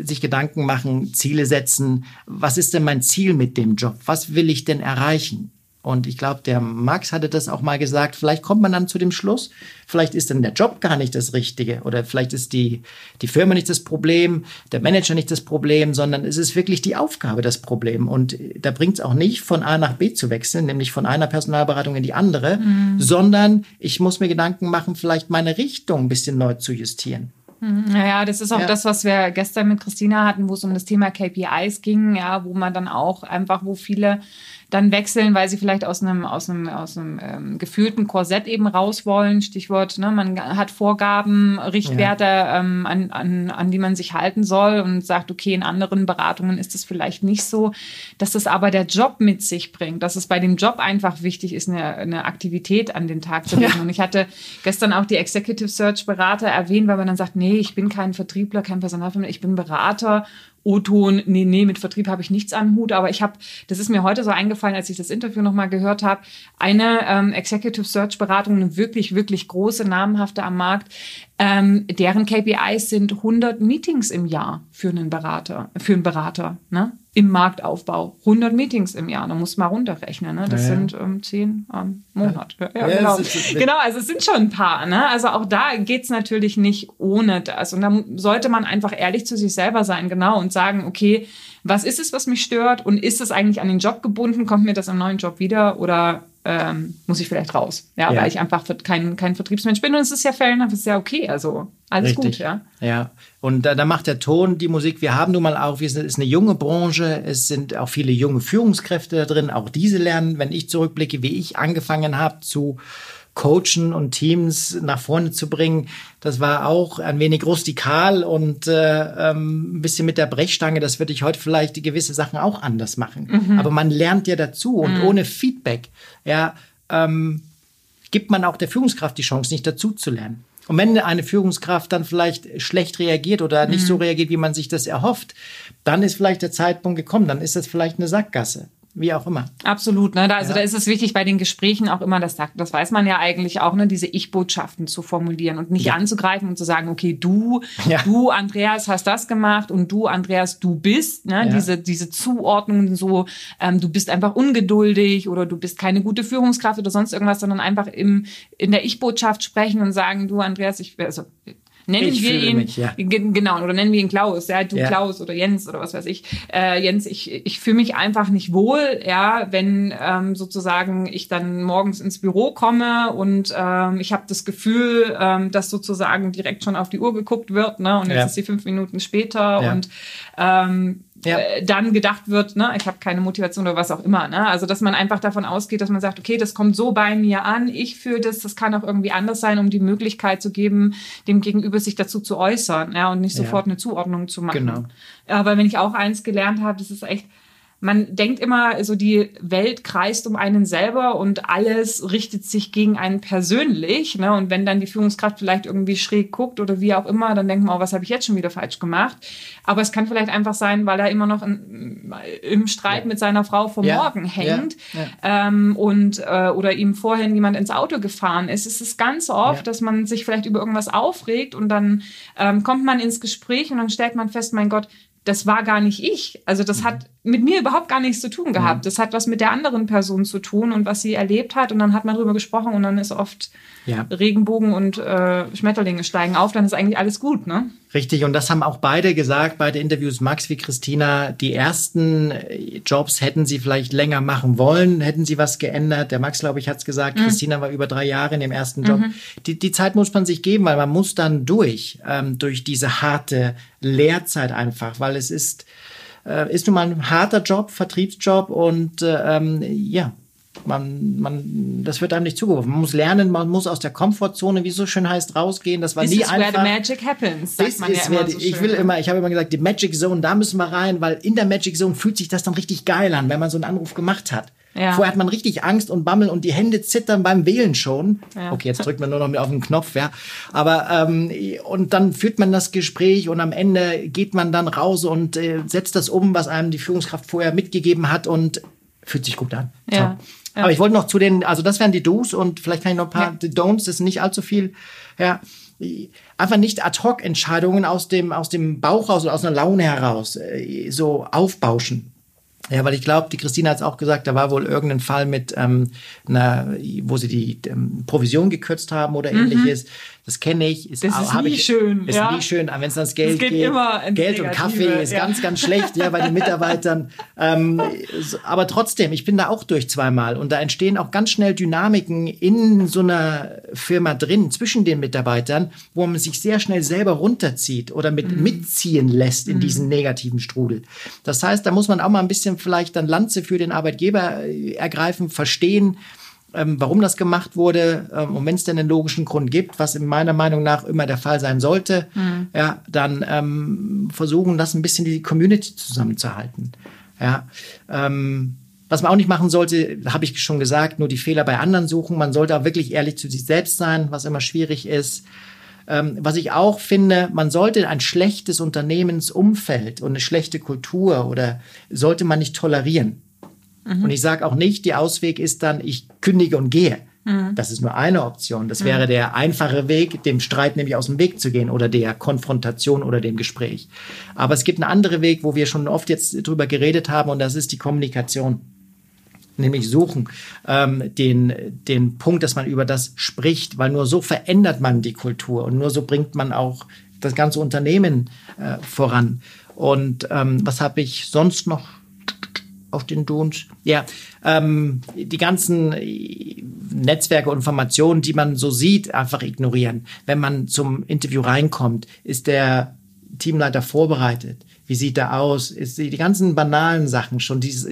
sich Gedanken machen, Ziele setzen. Was ist denn mein Ziel mit dem Job? Was will ich denn erreichen? Und ich glaube, der Max hatte das auch mal gesagt. Vielleicht kommt man dann zu dem Schluss, vielleicht ist dann der Job gar nicht das Richtige oder vielleicht ist die, die Firma nicht das Problem, der Manager nicht das Problem, sondern es ist wirklich die Aufgabe das Problem. Und da bringt es auch nicht, von A nach B zu wechseln, nämlich von einer Personalberatung in die andere, sondern ich muss mir Gedanken machen, vielleicht meine Richtung ein bisschen neu zu justieren. Naja, das ist auch Ja. das, was wir gestern mit Christina hatten, wo es um das Thema KPIs ging, ja, wo man dann auch einfach, wo viele dann wechseln, weil sie vielleicht aus einem, aus einem, aus einem ähm, gefühlten Korsett eben raus wollen. Stichwort, ne, man hat Vorgaben, Richtwerte, ähm, an, an, an die man sich halten soll und sagt, okay, in anderen Beratungen ist es vielleicht nicht so, dass das aber der Job mit sich bringt, dass es bei dem Job einfach wichtig ist, eine, eine Aktivität an den Tag zu legen. Ja. Und ich hatte gestern auch die Executive Search Berater erwähnt, weil man dann sagt, nee, ich bin kein Vertriebler, kein Personalvermittler, ich bin Berater O-Ton, nee, nee, mit Vertrieb habe ich nichts am Hut, aber ich habe, das ist mir heute so eingefallen, als ich das Interview nochmal gehört habe, eine ähm, Executive Search Beratung, eine wirklich, wirklich große, namhafte am Markt, ähm, deren KPIs sind 100 Meetings im Jahr für einen Berater, für einen Berater, ne? Im Marktaufbau. 100 Meetings im Jahr, da muss man runterrechnen, ne? Das ja, sind ähm, 10 am Monat. Ja, ja, genau. genau, also es sind schon ein paar, ne? Also auch da geht's natürlich nicht ohne das. Und da sollte man einfach ehrlich zu sich selber sein, genau, und sagen, okay, was ist es, was mich stört? Und ist es eigentlich an den Job gebunden? Kommt mir das im neuen Job wieder? Oder ähm, muss ich vielleicht raus. Ja, ja, weil ich einfach kein, kein Vertriebsmensch bin und es ist ja fair enough, ist ja okay, also alles Richtig. gut, ja. Ja, und da, da macht der Ton die Musik. Wir haben nun mal auch, wir sind, es ist eine junge Branche, es sind auch viele junge Führungskräfte da drin, auch diese lernen, wenn ich zurückblicke, wie ich angefangen habe zu coachen und Teams nach vorne zu bringen. Das war auch ein wenig rustikal und äh, ähm, ein bisschen mit der Brechstange. Das würde ich heute vielleicht die gewisse Sachen auch anders machen. Mhm. Aber man lernt ja dazu und mhm. ohne Feedback, ja, ähm, gibt man auch der Führungskraft die Chance, nicht dazu zu lernen. Und wenn eine Führungskraft dann vielleicht schlecht reagiert oder nicht mhm. so reagiert, wie man sich das erhofft, dann ist vielleicht der Zeitpunkt gekommen, dann ist das vielleicht eine Sackgasse wie auch immer. Absolut, ne? Da, also ja. da ist es wichtig bei den Gesprächen auch immer, das das weiß man ja eigentlich auch, ne, diese Ich-Botschaften zu formulieren und nicht ja. anzugreifen und zu sagen, okay, du, ja. du, Andreas, hast das gemacht und du, Andreas, du bist, ne? Diese, diese Zuordnungen so, ähm, du bist einfach ungeduldig oder du bist keine gute Führungskraft oder sonst irgendwas, sondern einfach im, in der Ich-Botschaft sprechen und sagen, du, Andreas, ich, also nennen ich wir ihn mich, ja. genau oder nennen wir ihn Klaus ja du ja. Klaus oder Jens oder was weiß ich äh, Jens ich ich fühle mich einfach nicht wohl ja wenn ähm, sozusagen ich dann morgens ins Büro komme und ähm, ich habe das Gefühl ähm, dass sozusagen direkt schon auf die Uhr geguckt wird ne und jetzt ja. ist sie fünf Minuten später und ähm, ja. äh, dann gedacht wird, ne, ich habe keine Motivation oder was auch immer. Ne? Also dass man einfach davon ausgeht, dass man sagt, okay, das kommt so bei mir an, ich fühle das, das kann auch irgendwie anders sein, um die Möglichkeit zu geben, dem Gegenüber sich dazu zu äußern, ja, und nicht sofort ja. eine Zuordnung zu machen. Genau. Aber wenn ich auch eins gelernt habe, das ist echt, man denkt immer, so die Welt kreist um einen selber und alles richtet sich gegen einen persönlich. Ne? Und wenn dann die Führungskraft vielleicht irgendwie schräg guckt oder wie auch immer, dann denkt man, oh, was habe ich jetzt schon wieder falsch gemacht? Aber es kann vielleicht einfach sein, weil er immer noch in, im Streit ja. mit seiner Frau vom ja. Morgen hängt ja. ähm, und äh, oder ihm vorhin jemand ins Auto gefahren ist. Es ist ganz oft, dass man sich vielleicht über irgendwas aufregt und dann ähm, kommt man ins Gespräch und dann stellt man fest, mein Gott, das war gar nicht ich. Also das mhm. hat mit mir überhaupt gar nichts zu tun gehabt. Mhm. Das hat was mit der anderen Person zu tun und was sie erlebt hat. Und dann hat man drüber gesprochen und dann ist oft ja. Regenbogen und äh, Schmetterlinge steigen auf. Dann ist eigentlich alles gut, ne? Richtig. Und das haben auch beide gesagt, beide Interviews, Max wie Christina. Die ersten äh, Jobs hätten sie vielleicht länger machen wollen, hätten sie was geändert. Der Max, glaube ich, hat es gesagt. Mhm. Christina war über drei Jahre in dem ersten Job. Mhm. Die, die Zeit muss man sich geben, weil man muss dann durch, ähm, durch diese harte Lehrzeit einfach, weil es ist, äh, ist nun mal ein harter Job, Vertriebsjob und äh, ähm, ja, man, man, das wird einem nicht zugeworfen. Man muss lernen, man muss aus der Komfortzone, wie es so schön heißt, rausgehen. Das war This nie is einfach. Where the magic happens, sagt man ja immer so Ich schön. will immer, ich habe immer gesagt, die Magic Zone, da müssen wir rein, weil in der Magic Zone fühlt sich das dann richtig geil an, wenn man so einen Anruf gemacht hat. Ja. Vorher hat man richtig Angst und Bammel und die Hände zittern beim Wählen schon. Ja. Okay, jetzt drückt man nur noch mehr auf den Knopf, ja. Aber ähm, und dann führt man das Gespräch und am Ende geht man dann raus und äh, setzt das um, was einem die Führungskraft vorher mitgegeben hat und fühlt sich gut an. Ja. Ja. Aber ich wollte noch zu den, also das wären die Do's und vielleicht kann ich noch ein paar ja. Don'ts, das ist nicht allzu viel. Ja, einfach nicht ad hoc Entscheidungen aus dem aus dem Bauch raus oder aus einer Laune heraus äh, so aufbauschen. Ja, weil ich glaube, die Christine hat es auch gesagt, da war wohl irgendein Fall mit ähm, einer, wo sie die ähm, Provision gekürzt haben oder mhm. ähnliches. Das kenne ich. Ist, das ist nie ich, schön. Ist ja? nie schön, wenn es ans Geld geht. geht Geld und Kaffee ist ja. ganz, ganz schlecht ja, bei den Mitarbeitern. ähm, aber trotzdem, ich bin da auch durch zweimal und da entstehen auch ganz schnell Dynamiken in so einer Firma drin zwischen den Mitarbeitern, wo man sich sehr schnell selber runterzieht oder mit mhm. mitziehen lässt in mhm. diesen negativen Strudel. Das heißt, da muss man auch mal ein bisschen vielleicht dann Lanze für den Arbeitgeber äh, ergreifen, verstehen, ähm, warum das gemacht wurde ähm, und wenn es denn einen logischen Grund gibt, was in meiner Meinung nach immer der Fall sein sollte, mhm. ja, dann ähm, versuchen, das ein bisschen die Community zusammenzuhalten. Ja, ähm, was man auch nicht machen sollte, habe ich schon gesagt, nur die Fehler bei anderen suchen. Man sollte auch wirklich ehrlich zu sich selbst sein, was immer schwierig ist. Ähm, was ich auch finde, man sollte ein schlechtes Unternehmensumfeld und eine schlechte Kultur oder sollte man nicht tolerieren. Mhm. Und ich sage auch nicht, der Ausweg ist dann, ich kündige und gehe. Mhm. Das ist nur eine Option. Das wäre mhm. der einfache Weg, dem Streit nämlich aus dem Weg zu gehen oder der Konfrontation oder dem Gespräch. Aber es gibt einen anderen Weg, wo wir schon oft jetzt drüber geredet haben und das ist die Kommunikation nämlich suchen ähm, den, den Punkt, dass man über das spricht, weil nur so verändert man die Kultur und nur so bringt man auch das ganze Unternehmen äh, voran. Und ähm, was habe ich sonst noch auf den Duns? Ja, ähm, die ganzen Netzwerke und Informationen, die man so sieht, einfach ignorieren. Wenn man zum Interview reinkommt, ist der Teamleiter vorbereitet? Wie sieht er aus? Ist die, die ganzen banalen Sachen schon. Dieses,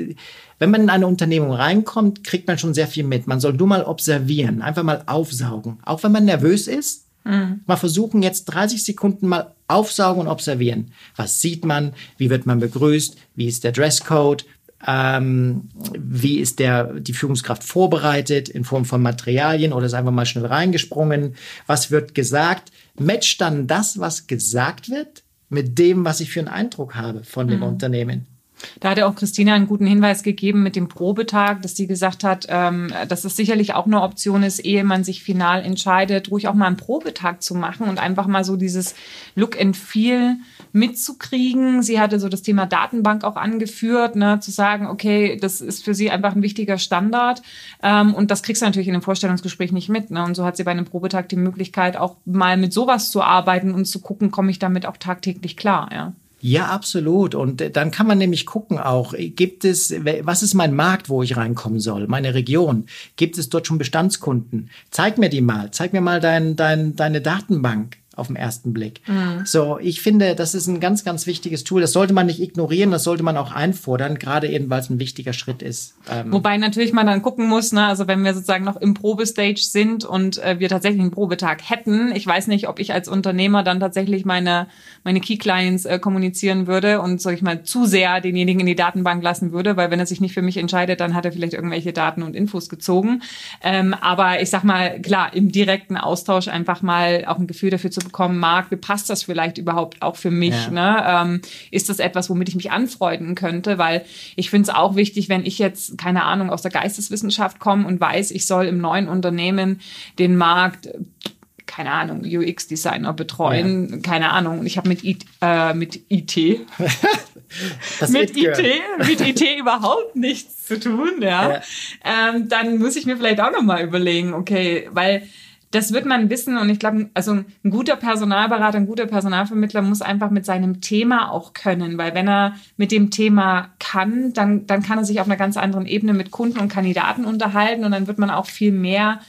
wenn man in eine Unternehmung reinkommt, kriegt man schon sehr viel mit. Man soll nur mal observieren, einfach mal aufsaugen. Auch wenn man nervös ist, mhm. mal versuchen, jetzt 30 Sekunden mal aufsaugen und observieren. Was sieht man? Wie wird man begrüßt? Wie ist der Dresscode? Ähm, wie ist der, die Führungskraft vorbereitet in Form von Materialien oder ist einfach mal schnell reingesprungen? Was wird gesagt? Matcht dann das, was gesagt wird, mit dem, was ich für einen Eindruck habe von dem mhm. Unternehmen? Da hat ja auch Christina einen guten Hinweis gegeben mit dem Probetag, dass sie gesagt hat, ähm, dass es sicherlich auch eine Option ist, ehe man sich final entscheidet, ruhig auch mal einen Probetag zu machen und einfach mal so dieses Look and Feel mitzukriegen. Sie hatte so das Thema Datenbank auch angeführt, ne, zu sagen, okay, das ist für sie einfach ein wichtiger Standard. Ähm, und das kriegst du natürlich in einem Vorstellungsgespräch nicht mit. Ne? Und so hat sie bei einem Probetag die Möglichkeit, auch mal mit sowas zu arbeiten und zu gucken, komme ich damit auch tagtäglich klar. Ja. Ja, absolut. Und äh, dann kann man nämlich gucken auch, gibt es, was ist mein Markt, wo ich reinkommen soll, meine Region? Gibt es dort schon Bestandskunden? Zeig mir die mal, zeig mir mal dein, dein, deine Datenbank auf den ersten Blick. Mhm. So, ich finde, das ist ein ganz, ganz wichtiges Tool. Das sollte man nicht ignorieren, das sollte man auch einfordern, gerade eben, weil es ein wichtiger Schritt ist. Ähm Wobei natürlich man dann gucken muss, ne, also wenn wir sozusagen noch im Probestage sind und äh, wir tatsächlich einen Probetag hätten, ich weiß nicht, ob ich als Unternehmer dann tatsächlich meine, meine Key Clients äh, kommunizieren würde und, sag ich mal, zu sehr denjenigen in die Datenbank lassen würde, weil wenn er sich nicht für mich entscheidet, dann hat er vielleicht irgendwelche Daten und Infos gezogen. Ähm, aber ich sag mal, klar, im direkten Austausch einfach mal auch ein Gefühl dafür zu bekommen mag, wie passt das vielleicht überhaupt auch für mich? Ja. Ne? Ähm, ist das etwas, womit ich mich anfreunden könnte? Weil ich finde es auch wichtig, wenn ich jetzt, keine Ahnung, aus der Geisteswissenschaft komme und weiß, ich soll im neuen Unternehmen den Markt keine Ahnung, UX-Designer betreuen, ja. keine Ahnung. Und ich habe mit, I, äh, mit IT, mit IT, mit IT überhaupt nichts zu tun, ja. ja. Ähm, dann muss ich mir vielleicht auch nochmal überlegen, okay, weil das wird man wissen und ich glaube, also ein guter Personalberater, ein guter Personalvermittler muss einfach mit seinem Thema auch können, weil wenn er mit dem Thema kann, dann, dann kann er sich auf einer ganz anderen Ebene mit Kunden und Kandidaten unterhalten und dann wird man auch viel mehr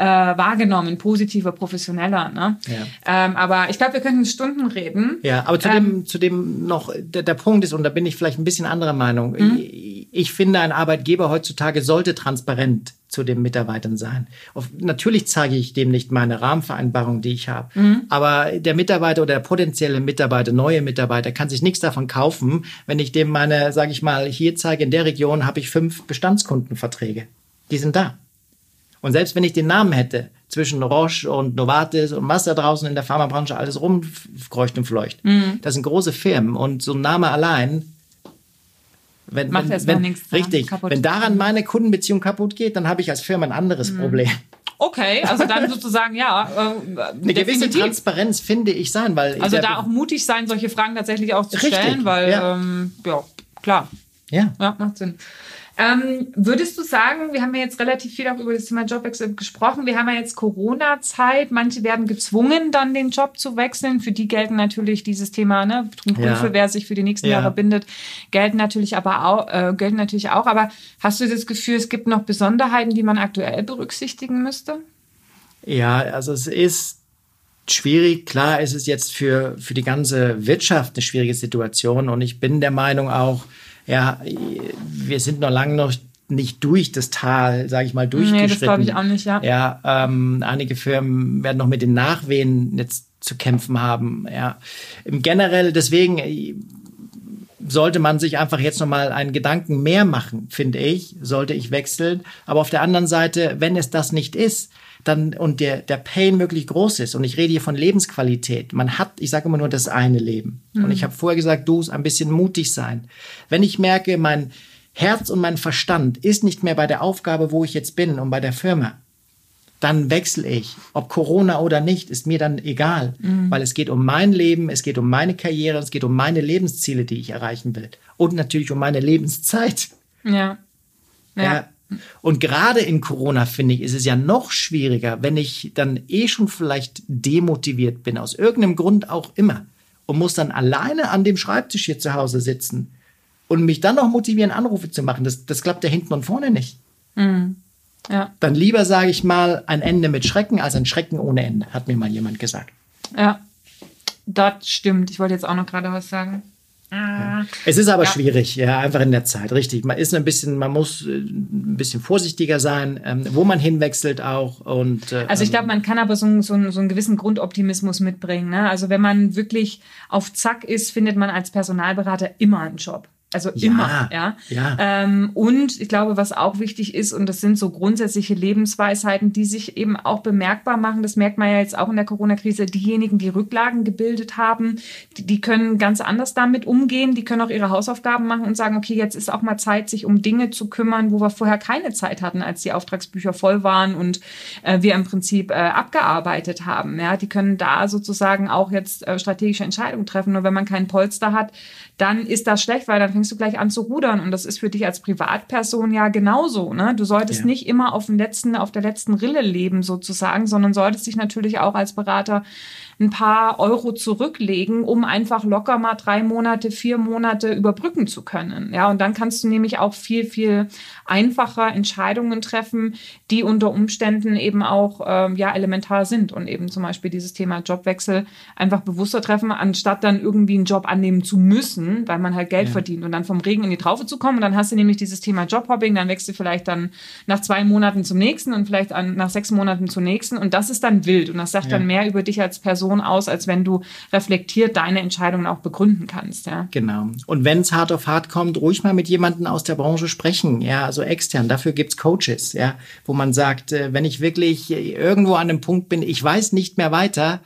äh, wahrgenommen, positiver, professioneller. Ne? Ja. Ähm, aber ich glaube, wir könnten Stunden reden. Ja, aber zu, ähm, dem, zu dem noch, der, der Punkt ist, und da bin ich vielleicht ein bisschen anderer Meinung, mhm. ich, ich finde, ein Arbeitgeber heutzutage sollte transparent zu den Mitarbeitern sein. Auf, natürlich zeige ich dem nicht meine Rahmenvereinbarung, die ich habe. Mhm. Aber der Mitarbeiter oder der potenzielle Mitarbeiter, neue Mitarbeiter, kann sich nichts davon kaufen, wenn ich dem meine, sage ich mal, hier zeige, in der Region habe ich fünf Bestandskundenverträge. Die sind da. Und selbst wenn ich den Namen hätte, zwischen Roche und Novartis und was da draußen in der Pharmabranche alles rumkreucht und fleucht, mhm. das sind große Firmen und so ein Name allein wenn, Macht wenn, wenn nichts richtig, kaputt. wenn daran meine Kundenbeziehung kaputt geht, dann habe ich als Firma ein anderes mhm. Problem. Okay, also dann sozusagen ja. Äh, Eine gewisse Transparenz finde ich sein, weil also da auch mutig sein, solche Fragen tatsächlich auch zu richtig, stellen, weil ja. Ähm, ja klar. Ja. Ja, macht Sinn. Ähm, würdest du sagen, wir haben ja jetzt relativ viel auch über das Thema Jobwechsel gesprochen. Wir haben ja jetzt Corona-Zeit. Manche werden gezwungen, dann den Job zu wechseln. Für die gelten natürlich dieses Thema, ne, Prüfe, ja. wer sich für die nächsten ja. Jahre bindet, gelten natürlich aber auch, äh, gelten natürlich auch. Aber hast du das Gefühl, es gibt noch Besonderheiten, die man aktuell berücksichtigen müsste? Ja, also es ist schwierig. Klar ist es jetzt für, für die ganze Wirtschaft eine schwierige Situation. Und ich bin der Meinung auch, ja, wir sind noch lange noch nicht durch das Tal, sage ich mal, durchgeschritten. Nee, das glaube ich auch nicht, ja. Ja, ähm, einige Firmen werden noch mit den Nachwehen jetzt zu kämpfen haben. Ja, im generell deswegen sollte man sich einfach jetzt nochmal einen Gedanken mehr machen, finde ich, sollte ich wechseln. Aber auf der anderen Seite, wenn es das nicht ist, dann und der, der Pain wirklich groß ist, und ich rede hier von Lebensqualität, man hat, ich sage immer nur das eine Leben. Mhm. Und ich habe vorher gesagt, du ein bisschen mutig sein. Wenn ich merke, mein Herz und mein Verstand ist nicht mehr bei der Aufgabe, wo ich jetzt bin und bei der Firma, dann wechsle ich. Ob Corona oder nicht, ist mir dann egal, mhm. weil es geht um mein Leben, es geht um meine Karriere, es geht um meine Lebensziele, die ich erreichen will. Und natürlich um meine Lebenszeit. Ja. ja. ja. Und gerade in Corona, finde ich, ist es ja noch schwieriger, wenn ich dann eh schon vielleicht demotiviert bin, aus irgendeinem Grund auch immer, und muss dann alleine an dem Schreibtisch hier zu Hause sitzen und mich dann noch motivieren, Anrufe zu machen. Das, das klappt ja hinten und vorne nicht. Mhm. Ja. Dann lieber, sage ich mal, ein Ende mit Schrecken als ein Schrecken ohne Ende, hat mir mal jemand gesagt. Ja, das stimmt. Ich wollte jetzt auch noch gerade was sagen. Ah. Es ist aber ja. schwierig, ja, einfach in der Zeit, richtig. Man ist ein bisschen, man muss äh, ein bisschen vorsichtiger sein, ähm, wo man hinwechselt auch. Und, äh, also ich glaube, man kann aber so, so, so einen gewissen Grundoptimismus mitbringen. Ne? Also wenn man wirklich auf Zack ist, findet man als Personalberater immer einen Job. Also ja, immer, ja. ja. Ähm, und ich glaube, was auch wichtig ist, und das sind so grundsätzliche Lebensweisheiten, die sich eben auch bemerkbar machen, das merkt man ja jetzt auch in der Corona-Krise, diejenigen, die Rücklagen gebildet haben, die, die können ganz anders damit umgehen, die können auch ihre Hausaufgaben machen und sagen, okay, jetzt ist auch mal Zeit, sich um Dinge zu kümmern, wo wir vorher keine Zeit hatten, als die Auftragsbücher voll waren und äh, wir im Prinzip äh, abgearbeitet haben. Ja, die können da sozusagen auch jetzt äh, strategische Entscheidungen treffen. Nur wenn man keinen Polster hat, dann ist das schlecht, weil dann fängst du gleich an zu rudern. Und das ist für dich als Privatperson ja genauso. Ne? Du solltest ja. nicht immer auf, dem letzten, auf der letzten Rille leben sozusagen, sondern solltest dich natürlich auch als Berater ein paar Euro zurücklegen, um einfach locker mal drei Monate, vier Monate überbrücken zu können. Ja, und dann kannst du nämlich auch viel, viel einfacher Entscheidungen treffen, die unter Umständen eben auch ähm, ja elementar sind und eben zum Beispiel dieses Thema Jobwechsel einfach bewusster treffen, anstatt dann irgendwie einen Job annehmen zu müssen, weil man halt Geld ja. verdient und dann vom Regen in die Traufe zu kommen. Und dann hast du nämlich dieses Thema Jobhopping, dann wächst du vielleicht dann nach zwei Monaten zum nächsten und vielleicht an, nach sechs Monaten zum nächsten und das ist dann wild und das sagt ja. dann mehr über dich als Person aus, als wenn du reflektiert deine Entscheidungen auch begründen kannst. Ja. Genau. Und wenn es hart auf hart kommt, ruhig mal mit jemandem aus der Branche sprechen, ja, also extern. Dafür gibt es Coaches, ja, wo man sagt, äh, wenn ich wirklich irgendwo an einem Punkt bin, ich weiß nicht mehr weiter,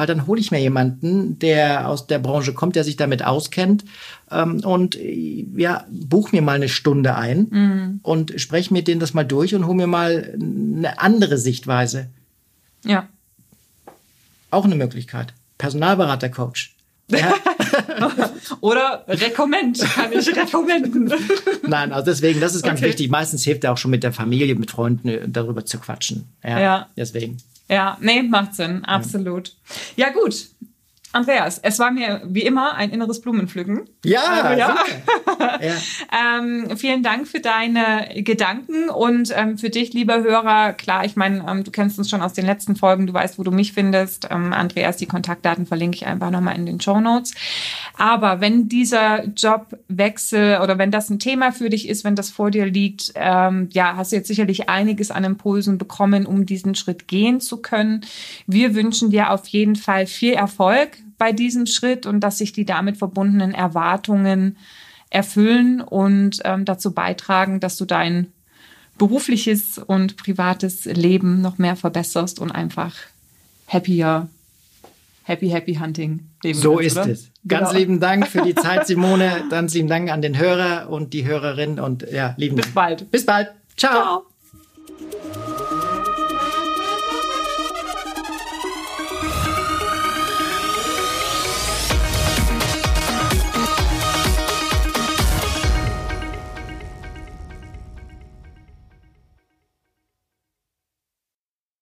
weil dann hole ich mir jemanden, der aus der Branche kommt, der sich damit auskennt ähm, und ja, buch mir mal eine Stunde ein mhm. und spreche mit denen das mal durch und hole mir mal eine andere Sichtweise. Ja. Auch eine Möglichkeit. Personalberater-Coach. Ja. Oder Rekommend, kann ich rekommenden. Nein, also deswegen, das ist ganz okay. wichtig. Meistens hilft er auch schon mit der Familie, mit Freunden äh, darüber zu quatschen. Ja, ja. Deswegen. Ja, nee, macht Sinn, absolut. Ja, ja gut. Andreas, es war mir wie immer ein inneres Blumenpflücken. Ja, also, ja. ja. ähm, vielen Dank für deine Gedanken und ähm, für dich, lieber Hörer. Klar, ich meine, ähm, du kennst uns schon aus den letzten Folgen, du weißt, wo du mich findest. Ähm, Andreas, die Kontaktdaten verlinke ich einfach nochmal in den Show Notes. Aber wenn dieser Jobwechsel oder wenn das ein Thema für dich ist, wenn das vor dir liegt, ähm, ja, hast du jetzt sicherlich einiges an Impulsen bekommen, um diesen Schritt gehen zu können. Wir wünschen dir auf jeden Fall viel Erfolg bei diesem Schritt und dass sich die damit verbundenen Erwartungen erfüllen und ähm, dazu beitragen, dass du dein berufliches und privates Leben noch mehr verbesserst und einfach happier, happy, happy hunting leben So kannst, ist oder? es. Ganz genau. lieben Dank für die Zeit, Simone. Ganz lieben Dank an den Hörer und die Hörerin und ja, lieben Bis Dank. bald. Bis bald. Ciao. Ciao.